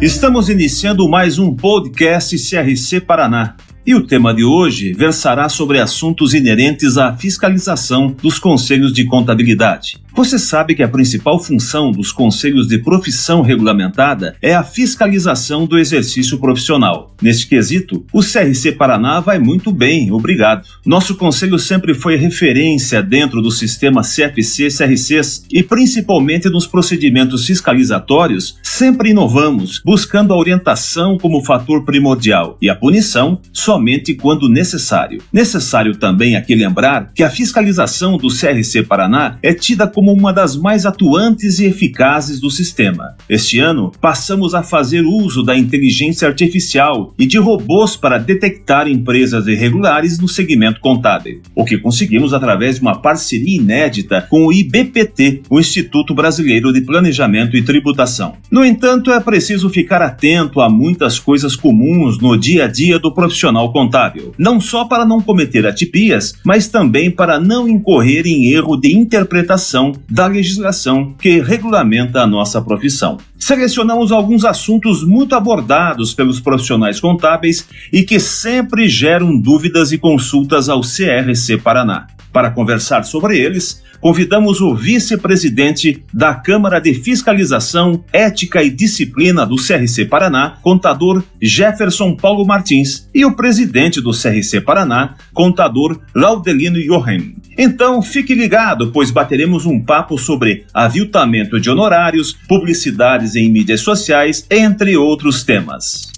Estamos iniciando mais um podcast CRC Paraná. E o tema de hoje versará sobre assuntos inerentes à fiscalização dos conselhos de contabilidade. Você sabe que a principal função dos conselhos de profissão regulamentada é a fiscalização do exercício profissional. Neste quesito, o CRC Paraná vai muito bem, obrigado. Nosso conselho sempre foi referência dentro do sistema CFC-CRCs e principalmente nos procedimentos fiscalizatórios, sempre inovamos, buscando a orientação como fator primordial e a punição somente quando necessário. Necessário também aqui lembrar que a fiscalização do CRC Paraná é tida como como uma das mais atuantes e eficazes do sistema. Este ano, passamos a fazer uso da inteligência artificial e de robôs para detectar empresas irregulares no segmento contábil, o que conseguimos através de uma parceria inédita com o IBPT, o Instituto Brasileiro de Planejamento e Tributação. No entanto, é preciso ficar atento a muitas coisas comuns no dia a dia do profissional contábil, não só para não cometer atipias, mas também para não incorrer em erro de interpretação da legislação que regulamenta a nossa profissão. Selecionamos alguns assuntos muito abordados pelos profissionais contábeis e que sempre geram dúvidas e consultas ao CRC Paraná. Para conversar sobre eles, convidamos o vice-presidente da Câmara de Fiscalização, Ética e Disciplina do CRC Paraná, contador Jefferson Paulo Martins, e o presidente do CRC Paraná, contador Laudelino Johan. Então fique ligado, pois bateremos um papo sobre aviltamento de honorários, publicidades em mídias sociais, entre outros temas.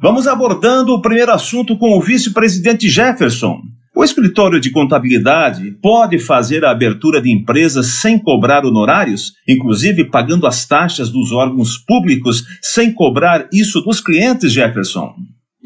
Vamos abordando o primeiro assunto com o vice-presidente Jefferson. O escritório de contabilidade pode fazer a abertura de empresas sem cobrar honorários, inclusive pagando as taxas dos órgãos públicos sem cobrar isso dos clientes, Jefferson?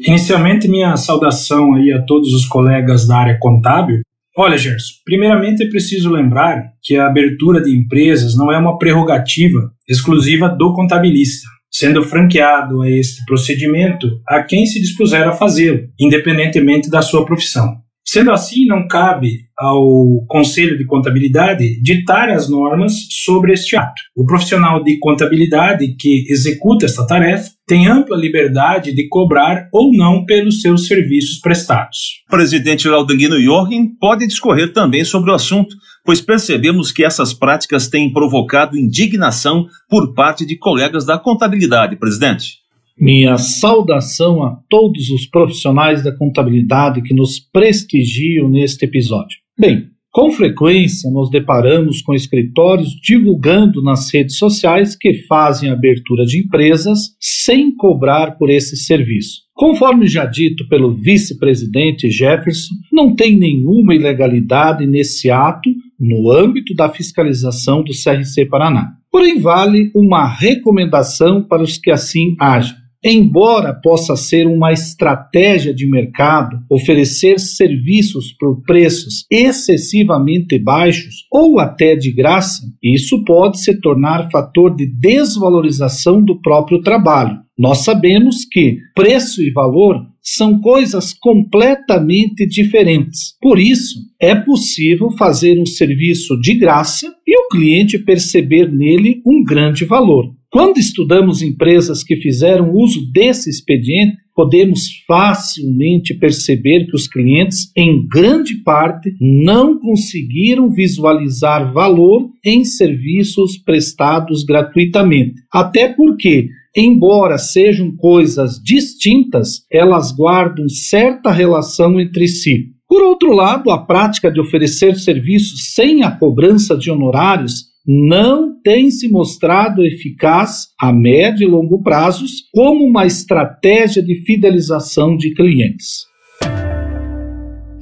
Inicialmente, minha saudação aí a todos os colegas da área contábil. Olha, Gerson, primeiramente é preciso lembrar que a abertura de empresas não é uma prerrogativa exclusiva do contabilista sendo franqueado a este procedimento a quem se dispuser a fazê-lo, independentemente da sua profissão. Sendo assim, não cabe ao Conselho de Contabilidade ditar as normas sobre este ato. O profissional de contabilidade que executa esta tarefa tem ampla liberdade de cobrar ou não pelos seus serviços prestados. O presidente Laudelino Joachim pode discorrer também sobre o assunto, pois percebemos que essas práticas têm provocado indignação por parte de colegas da contabilidade, presidente. Minha saudação a todos os profissionais da contabilidade que nos prestigiam neste episódio. Bem, com frequência nos deparamos com escritórios divulgando nas redes sociais que fazem abertura de empresas sem cobrar por esse serviço. Conforme já dito pelo vice-presidente Jefferson, não tem nenhuma ilegalidade nesse ato no âmbito da fiscalização do CRC Paraná. Porém, vale uma recomendação para os que assim agem. Embora possa ser uma estratégia de mercado oferecer serviços por preços excessivamente baixos ou até de graça, isso pode se tornar fator de desvalorização do próprio trabalho. Nós sabemos que preço e valor são coisas completamente diferentes. Por isso, é possível fazer um serviço de graça e o cliente perceber nele um grande valor. Quando estudamos empresas que fizeram uso desse expediente, podemos facilmente perceber que os clientes, em grande parte, não conseguiram visualizar valor em serviços prestados gratuitamente. Até porque, embora sejam coisas distintas, elas guardam certa relação entre si. Por outro lado, a prática de oferecer serviços sem a cobrança de honorários não tem se mostrado eficaz a médio e longo prazos como uma estratégia de fidelização de clientes.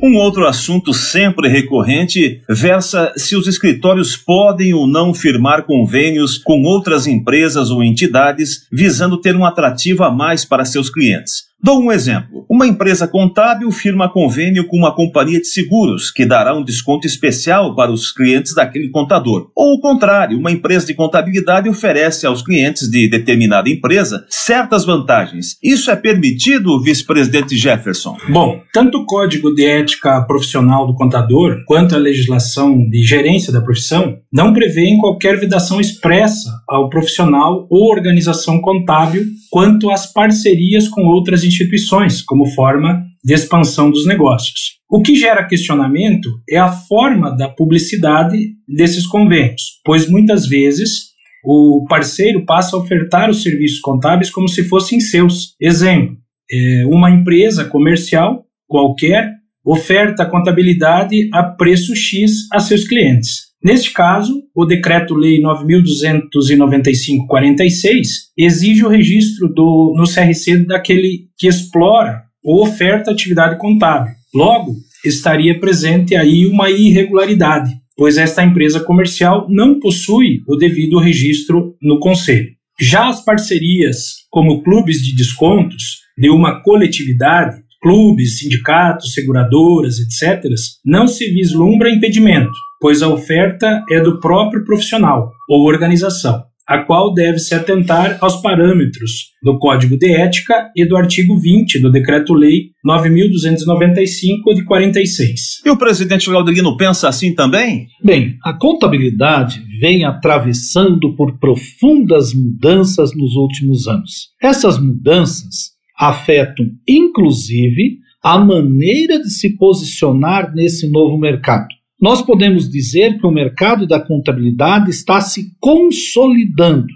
Um outro assunto sempre recorrente versa se os escritórios podem ou não firmar convênios com outras empresas ou entidades visando ter um atrativo a mais para seus clientes. Dou um exemplo. Uma empresa contábil firma convênio com uma companhia de seguros que dará um desconto especial para os clientes daquele contador. Ou o contrário, uma empresa de contabilidade oferece aos clientes de determinada empresa certas vantagens. Isso é permitido, vice-presidente Jefferson? Bom, tanto o Código de Ética Profissional do Contador quanto a legislação de gerência da profissão não prevêem qualquer vedação expressa ao profissional ou organização contábil quanto às parcerias com outras instituições, como forma de expansão dos negócios. O que gera questionamento é a forma da publicidade desses convênios, pois muitas vezes o parceiro passa a ofertar os serviços contábeis como se fossem seus. Exemplo, é, uma empresa comercial qualquer oferta contabilidade a preço X a seus clientes. Neste caso, o Decreto-Lei 9.295-46 exige o registro do, no CRC daquele que explora ou oferta atividade contábil. Logo, estaria presente aí uma irregularidade, pois esta empresa comercial não possui o devido registro no Conselho. Já as parcerias, como clubes de descontos de uma coletividade, clubes, sindicatos, seguradoras, etc., não se vislumbra impedimento, pois a oferta é do próprio profissional ou organização, a qual deve se atentar aos parâmetros do Código de Ética e do artigo 20 do Decreto-Lei 9.295 de 46. E o presidente Laudelino pensa assim também? Bem, a contabilidade vem atravessando por profundas mudanças nos últimos anos. Essas mudanças afetam, inclusive, a maneira de se posicionar nesse novo mercado. Nós podemos dizer que o mercado da contabilidade está se consolidando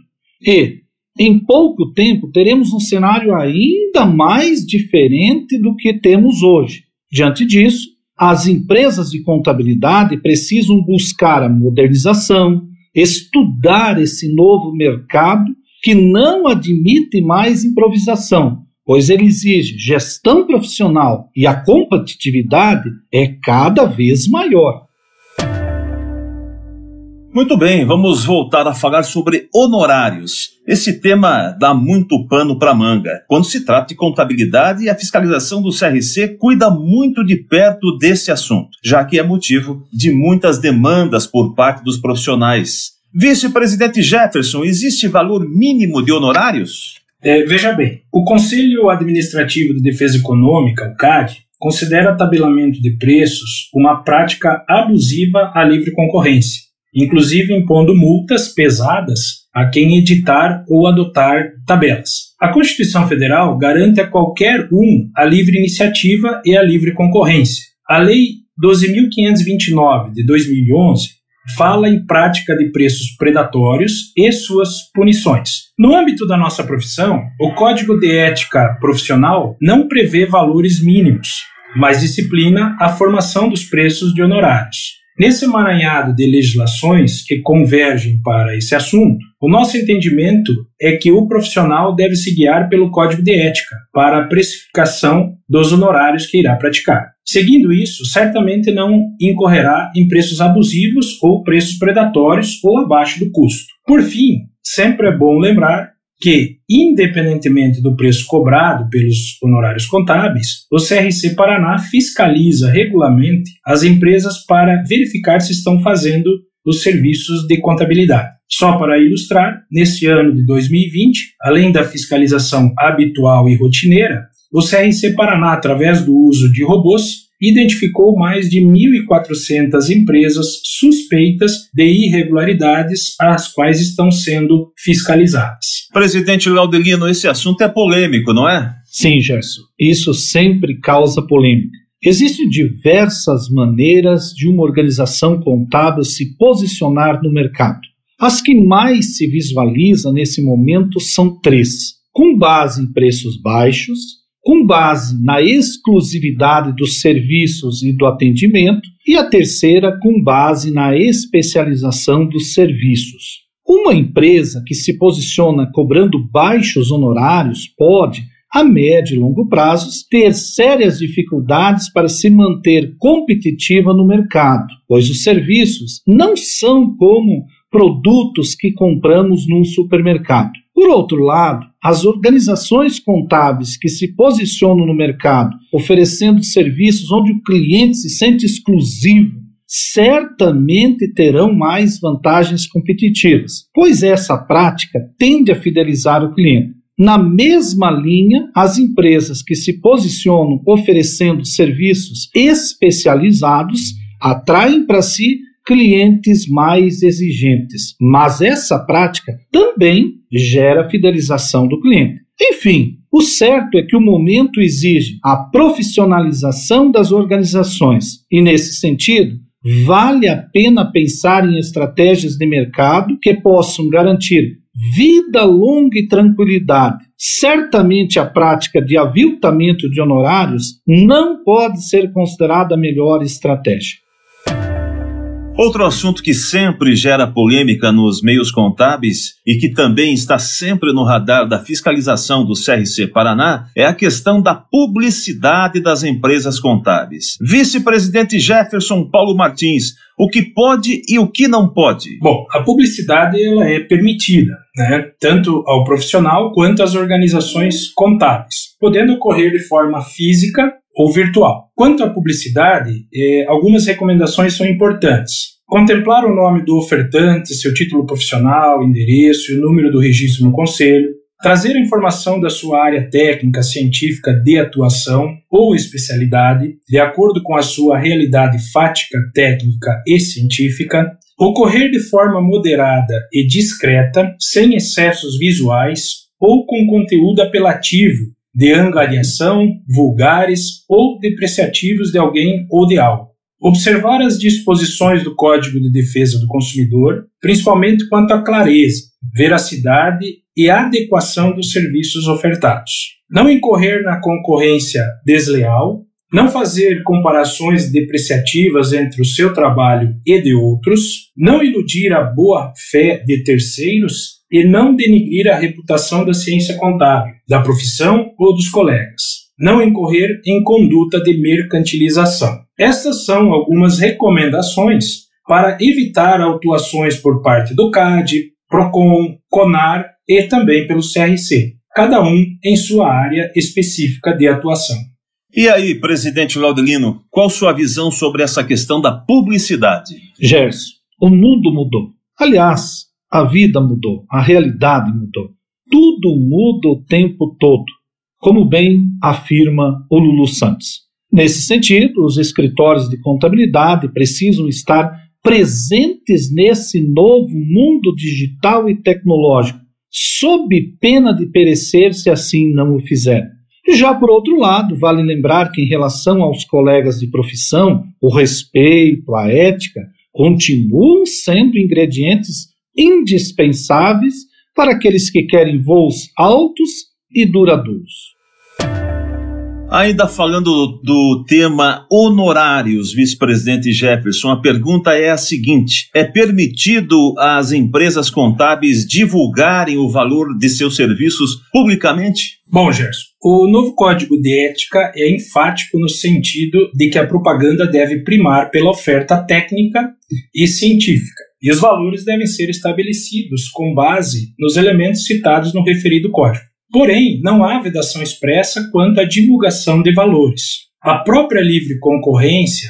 e, em pouco tempo, teremos um cenário ainda mais diferente do que temos hoje. Diante disso, as empresas de contabilidade precisam buscar a modernização, estudar esse novo mercado que não admite mais improvisação, pois ele exige gestão profissional e a competitividade é cada vez maior. Muito bem, vamos voltar a falar sobre honorários. Esse tema dá muito pano para manga. Quando se trata de contabilidade, a fiscalização do CRC cuida muito de perto desse assunto, já que é motivo de muitas demandas por parte dos profissionais. Vice-presidente Jefferson, existe valor mínimo de honorários? É, veja bem, o Conselho Administrativo de Defesa Econômica, o CAD, considera tabelamento de preços uma prática abusiva à livre concorrência, inclusive impondo multas pesadas a quem editar ou adotar tabelas. A Constituição Federal garante a qualquer um a livre iniciativa e a livre concorrência. A Lei 12.529 de 2011 fala em prática de preços predatórios e suas punições. No âmbito da nossa profissão, o Código de Ética Profissional não prevê valores mínimos, mas disciplina a formação dos preços de honorários. Nesse emaranhado de legislações que convergem para esse assunto, o nosso entendimento é que o profissional deve se guiar pelo código de ética para a precificação dos honorários que irá praticar. Seguindo isso, certamente não incorrerá em preços abusivos ou preços predatórios ou abaixo do custo. Por fim, sempre é bom lembrar que, independentemente do preço cobrado pelos honorários contábeis, o CRC Paraná fiscaliza regularmente as empresas para verificar se estão fazendo os serviços de contabilidade. Só para ilustrar, nesse ano de 2020, além da fiscalização habitual e rotineira, o CRC Paraná, através do uso de robôs, identificou mais de 1.400 empresas suspeitas de irregularidades, as quais estão sendo fiscalizadas. Presidente Laudelino, esse assunto é polêmico, não é? Sim, Gerson. Isso sempre causa polêmica. Existem diversas maneiras de uma organização contábil se posicionar no mercado. As que mais se visualiza nesse momento são três: com base em preços baixos, com base na exclusividade dos serviços e do atendimento, e a terceira, com base na especialização dos serviços. Uma empresa que se posiciona cobrando baixos honorários pode, a médio e longo prazos, ter sérias dificuldades para se manter competitiva no mercado, pois os serviços não são como produtos que compramos num supermercado. Por outro lado, as organizações contábeis que se posicionam no mercado oferecendo serviços onde o cliente se sente exclusivo certamente terão mais vantagens competitivas, pois essa prática tende a fidelizar o cliente. Na mesma linha, as empresas que se posicionam oferecendo serviços especializados atraem para si clientes mais exigentes, mas essa prática também gera fidelização do cliente. Enfim, o certo é que o momento exige a profissionalização das organizações e, nesse sentido, vale a pena pensar em estratégias de mercado que possam garantir vida longa e tranquilidade. Certamente a prática de aviltamento de honorários não pode ser considerada a melhor estratégia. Outro assunto que sempre gera polêmica nos meios contábeis e que também está sempre no radar da fiscalização do CRC Paraná é a questão da publicidade das empresas contábeis. Vice-presidente Jefferson Paulo Martins, o que pode e o que não pode? Bom, a publicidade ela é permitida, né, tanto ao profissional quanto às organizações contábeis, podendo ocorrer de forma física ou virtual. Quanto à publicidade, eh, algumas recomendações são importantes. Contemplar o nome do ofertante, seu título profissional, endereço e o número do registro no conselho. Trazer a informação da sua área técnica, científica de atuação ou especialidade, de acordo com a sua realidade fática, técnica e científica. Ocorrer de forma moderada e discreta, sem excessos visuais ou com conteúdo apelativo, de angariação, vulgares ou depreciativos de alguém ou de algo. Observar as disposições do Código de Defesa do Consumidor, principalmente quanto à clareza, veracidade e adequação dos serviços ofertados. Não incorrer na concorrência desleal, não fazer comparações depreciativas entre o seu trabalho e de outros, não iludir a boa fé de terceiros e não denigrir a reputação da ciência contábil, da profissão ou dos colegas. Não incorrer em conduta de mercantilização. Estas são algumas recomendações para evitar autuações por parte do CAD, PROCON, CONAR e também pelo CRC, cada um em sua área específica de atuação. E aí, presidente Laudelino, qual sua visão sobre essa questão da publicidade? Gerson, o mundo mudou. Aliás, a vida mudou, a realidade mudou. Tudo muda o tempo todo, como bem afirma o Lulu Santos. Nesse sentido, os escritórios de contabilidade precisam estar presentes nesse novo mundo digital e tecnológico, sob pena de perecer se assim não o fizerem. Já por outro lado, vale lembrar que, em relação aos colegas de profissão, o respeito, a ética continuam sendo ingredientes indispensáveis para aqueles que querem voos altos e duradouros. Ainda falando do tema honorários, vice-presidente Jefferson, a pergunta é a seguinte: é permitido às empresas contábeis divulgarem o valor de seus serviços publicamente? Bom, Gerson, o novo Código de Ética é enfático no sentido de que a propaganda deve primar pela oferta técnica e científica, e os valores devem ser estabelecidos com base nos elementos citados no referido código. Porém, não há vedação expressa quanto à divulgação de valores. A própria livre concorrência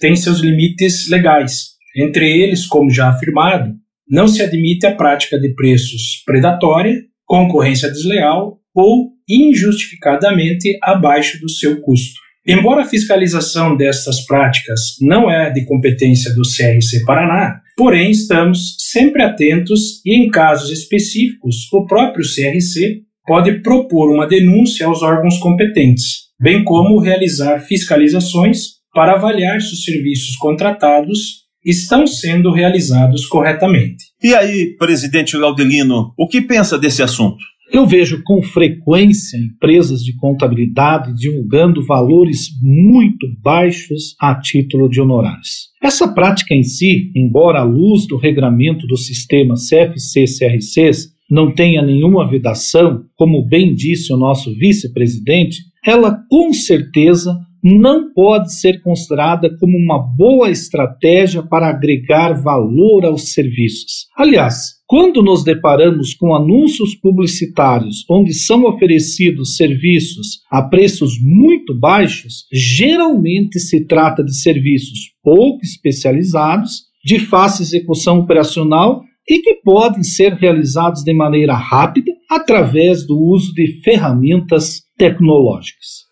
tem seus limites legais. Entre eles, como já afirmado, não se admite a prática de preços predatória, concorrência desleal ou injustificadamente abaixo do seu custo. Embora a fiscalização destas práticas não é de competência do CRC Paraná, porém estamos sempre atentos e, em casos específicos, o próprio CRC pode propor uma denúncia aos órgãos competentes, bem como realizar fiscalizações para avaliar se os serviços contratados estão sendo realizados corretamente. E aí, presidente Laudelino, o que pensa desse assunto? Eu vejo com frequência empresas de contabilidade divulgando valores muito baixos a título de honorários. Essa prática em si, embora à luz do regramento do sistema CFC-CRCs não tenha nenhuma vedação, como bem disse o nosso vice-presidente, ela com certeza não pode ser considerada como uma boa estratégia para agregar valor aos serviços. Aliás, Quando nos deparamos com anúncios publicitários onde são oferecidos serviços a preços muito baixos, geralmente se trata de serviços pouco especializados, de fácil execução operacional e que podem ser realizados de maneira rápida através do uso de ferramentas tecnológicas.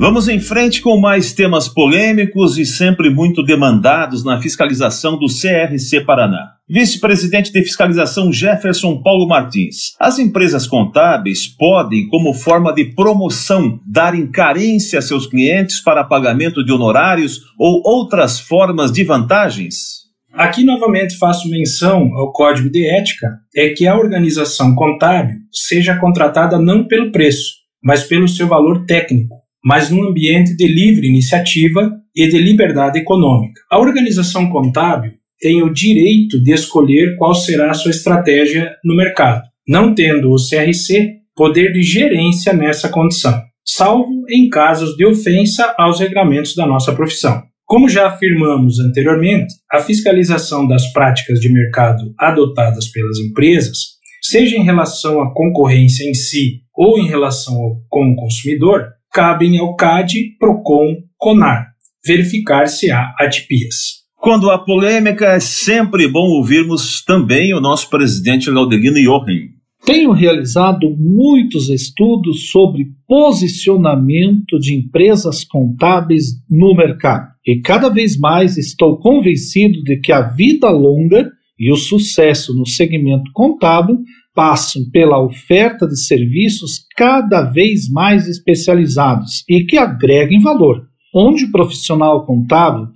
Vamos em frente com mais temas polêmicos e sempre muito demandados na fiscalização do CRC Paraná. Vice-presidente de fiscalização Jefferson Paulo Martins. As empresas contábeis podem, como forma de promoção, dar carência a seus clientes para pagamento de honorários ou outras formas de vantagens? Aqui novamente faço menção ao código de ética, é que a organização contábil seja contratada não pelo preço, mas pelo seu valor técnico mas num ambiente de livre iniciativa e de liberdade econômica. A organização contábil tem o direito de escolher qual será a sua estratégia no mercado, não tendo o CRC poder de gerência nessa condição, salvo em casos de ofensa aos regramentos da nossa profissão. Como já afirmamos anteriormente, a fiscalização das práticas de mercado adotadas pelas empresas, seja em relação à concorrência em si ou em relação ao, com o consumidor, cabem ao CAD, PROCON, CONAR, verificar se há atipias. Quando há polêmica, é sempre bom ouvirmos também o nosso presidente Laudelino Jochen. Tenho realizado muitos estudos sobre posicionamento de empresas contábeis no mercado e cada vez mais estou convencido de que a vida longa e o sucesso no segmento contábil passam pela oferta de serviços cada vez mais especializados e que agreguem valor, onde o profissional contábil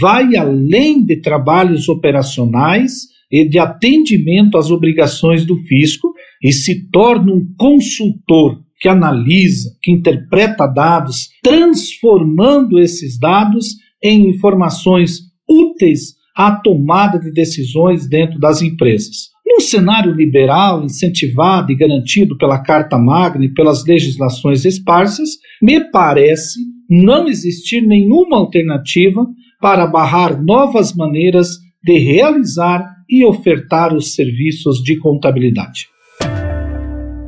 vai além de trabalhos operacionais e de atendimento às obrigações do fisco e se torna um consultor que analisa, que interpreta dados, transformando esses dados em informações úteis à tomada de decisões dentro das empresas. Num cenário liberal, incentivado e garantido pela Carta Magna e pelas legislações esparsas, me parece não existir nenhuma alternativa para barrar novas maneiras de realizar e ofertar os serviços de contabilidade.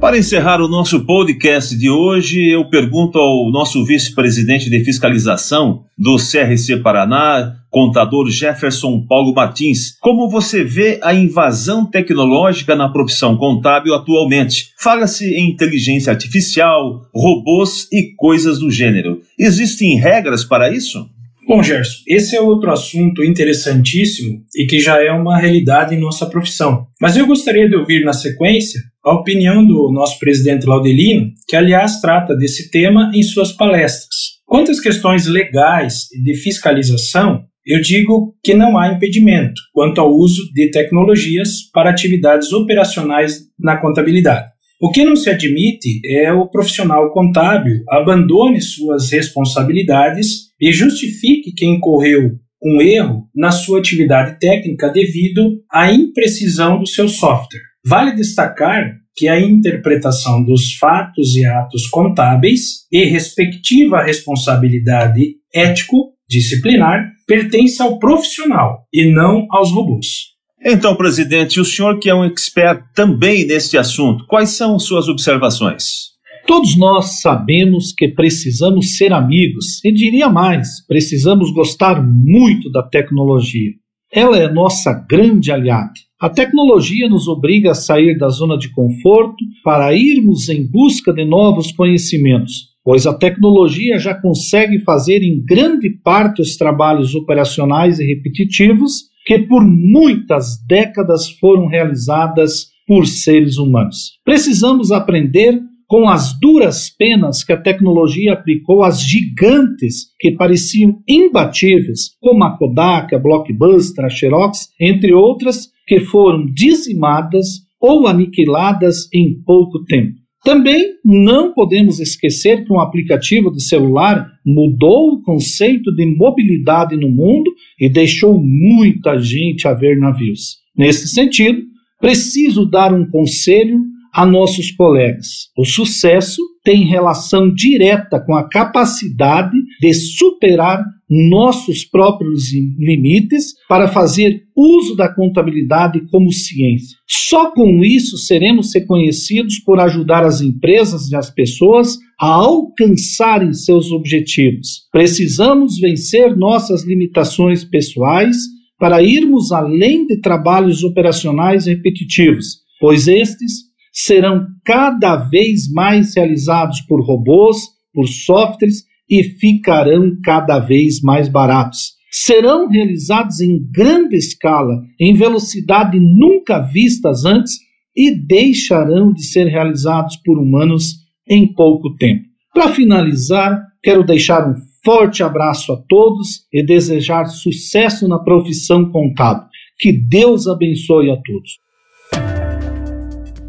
Para encerrar o nosso podcast de hoje, eu pergunto ao nosso vice-presidente de fiscalização do CRC Paraná, contador Jefferson Paulo Martins, como você vê a invasão tecnológica na profissão contábil atualmente? Fala-se em inteligência artificial, robôs e coisas do gênero. Existem regras para isso? Bom, Gerson, esse é outro assunto interessantíssimo e que já é uma realidade em nossa profissão. Mas eu gostaria de ouvir na sequência a opinião do nosso presidente Laudelino, que aliás trata desse tema em suas palestras. Quanto às questões legais e de fiscalização, eu digo que não há impedimento quanto ao uso de tecnologias para atividades operacionais na contabilidade. O que não se admite é o profissional contábil abandone suas responsabilidades e justifique que incorreu um erro na sua atividade técnica devido à imprecisão do seu software. Vale destacar que a interpretação dos fatos e atos contábeis e respectiva responsabilidade ético-disciplinar pertence ao profissional e não aos robôs. Então, presidente, o senhor que é um expert também neste assunto, quais são suas observações? Todos nós sabemos que precisamos ser amigos, e diria mais, precisamos gostar muito da tecnologia. Ela é nossa grande aliada. A tecnologia nos obriga a sair da zona de conforto para irmos em busca de novos conhecimentos, pois a tecnologia já consegue fazer em grande parte os trabalhos operacionais e repetitivos que por muitas décadas foram realizadas por seres humanos. Precisamos aprender com as duras penas que a tecnologia aplicou às gigantes que pareciam imbatíveis, como a Kodak, a Blockbuster, a Xerox, entre outras, que foram dizimadas ou aniquiladas em pouco tempo. Também não podemos esquecer que um aplicativo de celular mudou o conceito de mobilidade no mundo e deixou muita gente a ver navios. Nesse sentido, preciso dar um conselho a nossos colegas. O sucesso tem relação direta com a capacidade de superar nossos próprios limites para fazer uso da contabilidade como ciência. Só com isso seremos reconhecidos por ajudar as empresas e as pessoas a alcançarem seus objetivos. Precisamos vencer nossas limitações pessoais para irmos além de trabalhos operacionais repetitivos, pois estes serão cada vez mais realizados por robôs, por softwares e ficarão cada vez mais baratos. Serão realizados em grande escala, em velocidade nunca vistas antes e deixarão de ser realizados por humanos em pouco tempo. Para finalizar, quero deixar um forte abraço a todos e desejar sucesso na profissão contábil. Que Deus abençoe a todos.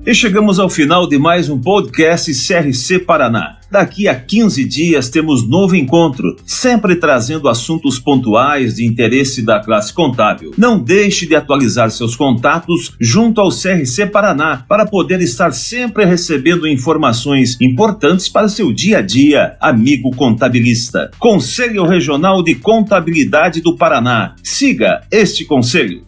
E chegamos ao final de mais um podcast CRC Paraná. Daqui a 15 dias temos novo encontro, sempre trazendo assuntos pontuais de interesse da classe contábil. Não deixe de atualizar seus contatos junto ao CRC Paraná para poder estar sempre recebendo informações importantes para seu dia a dia, amigo contabilista. Conselho Regional de Contabilidade do Paraná. Siga este conselho.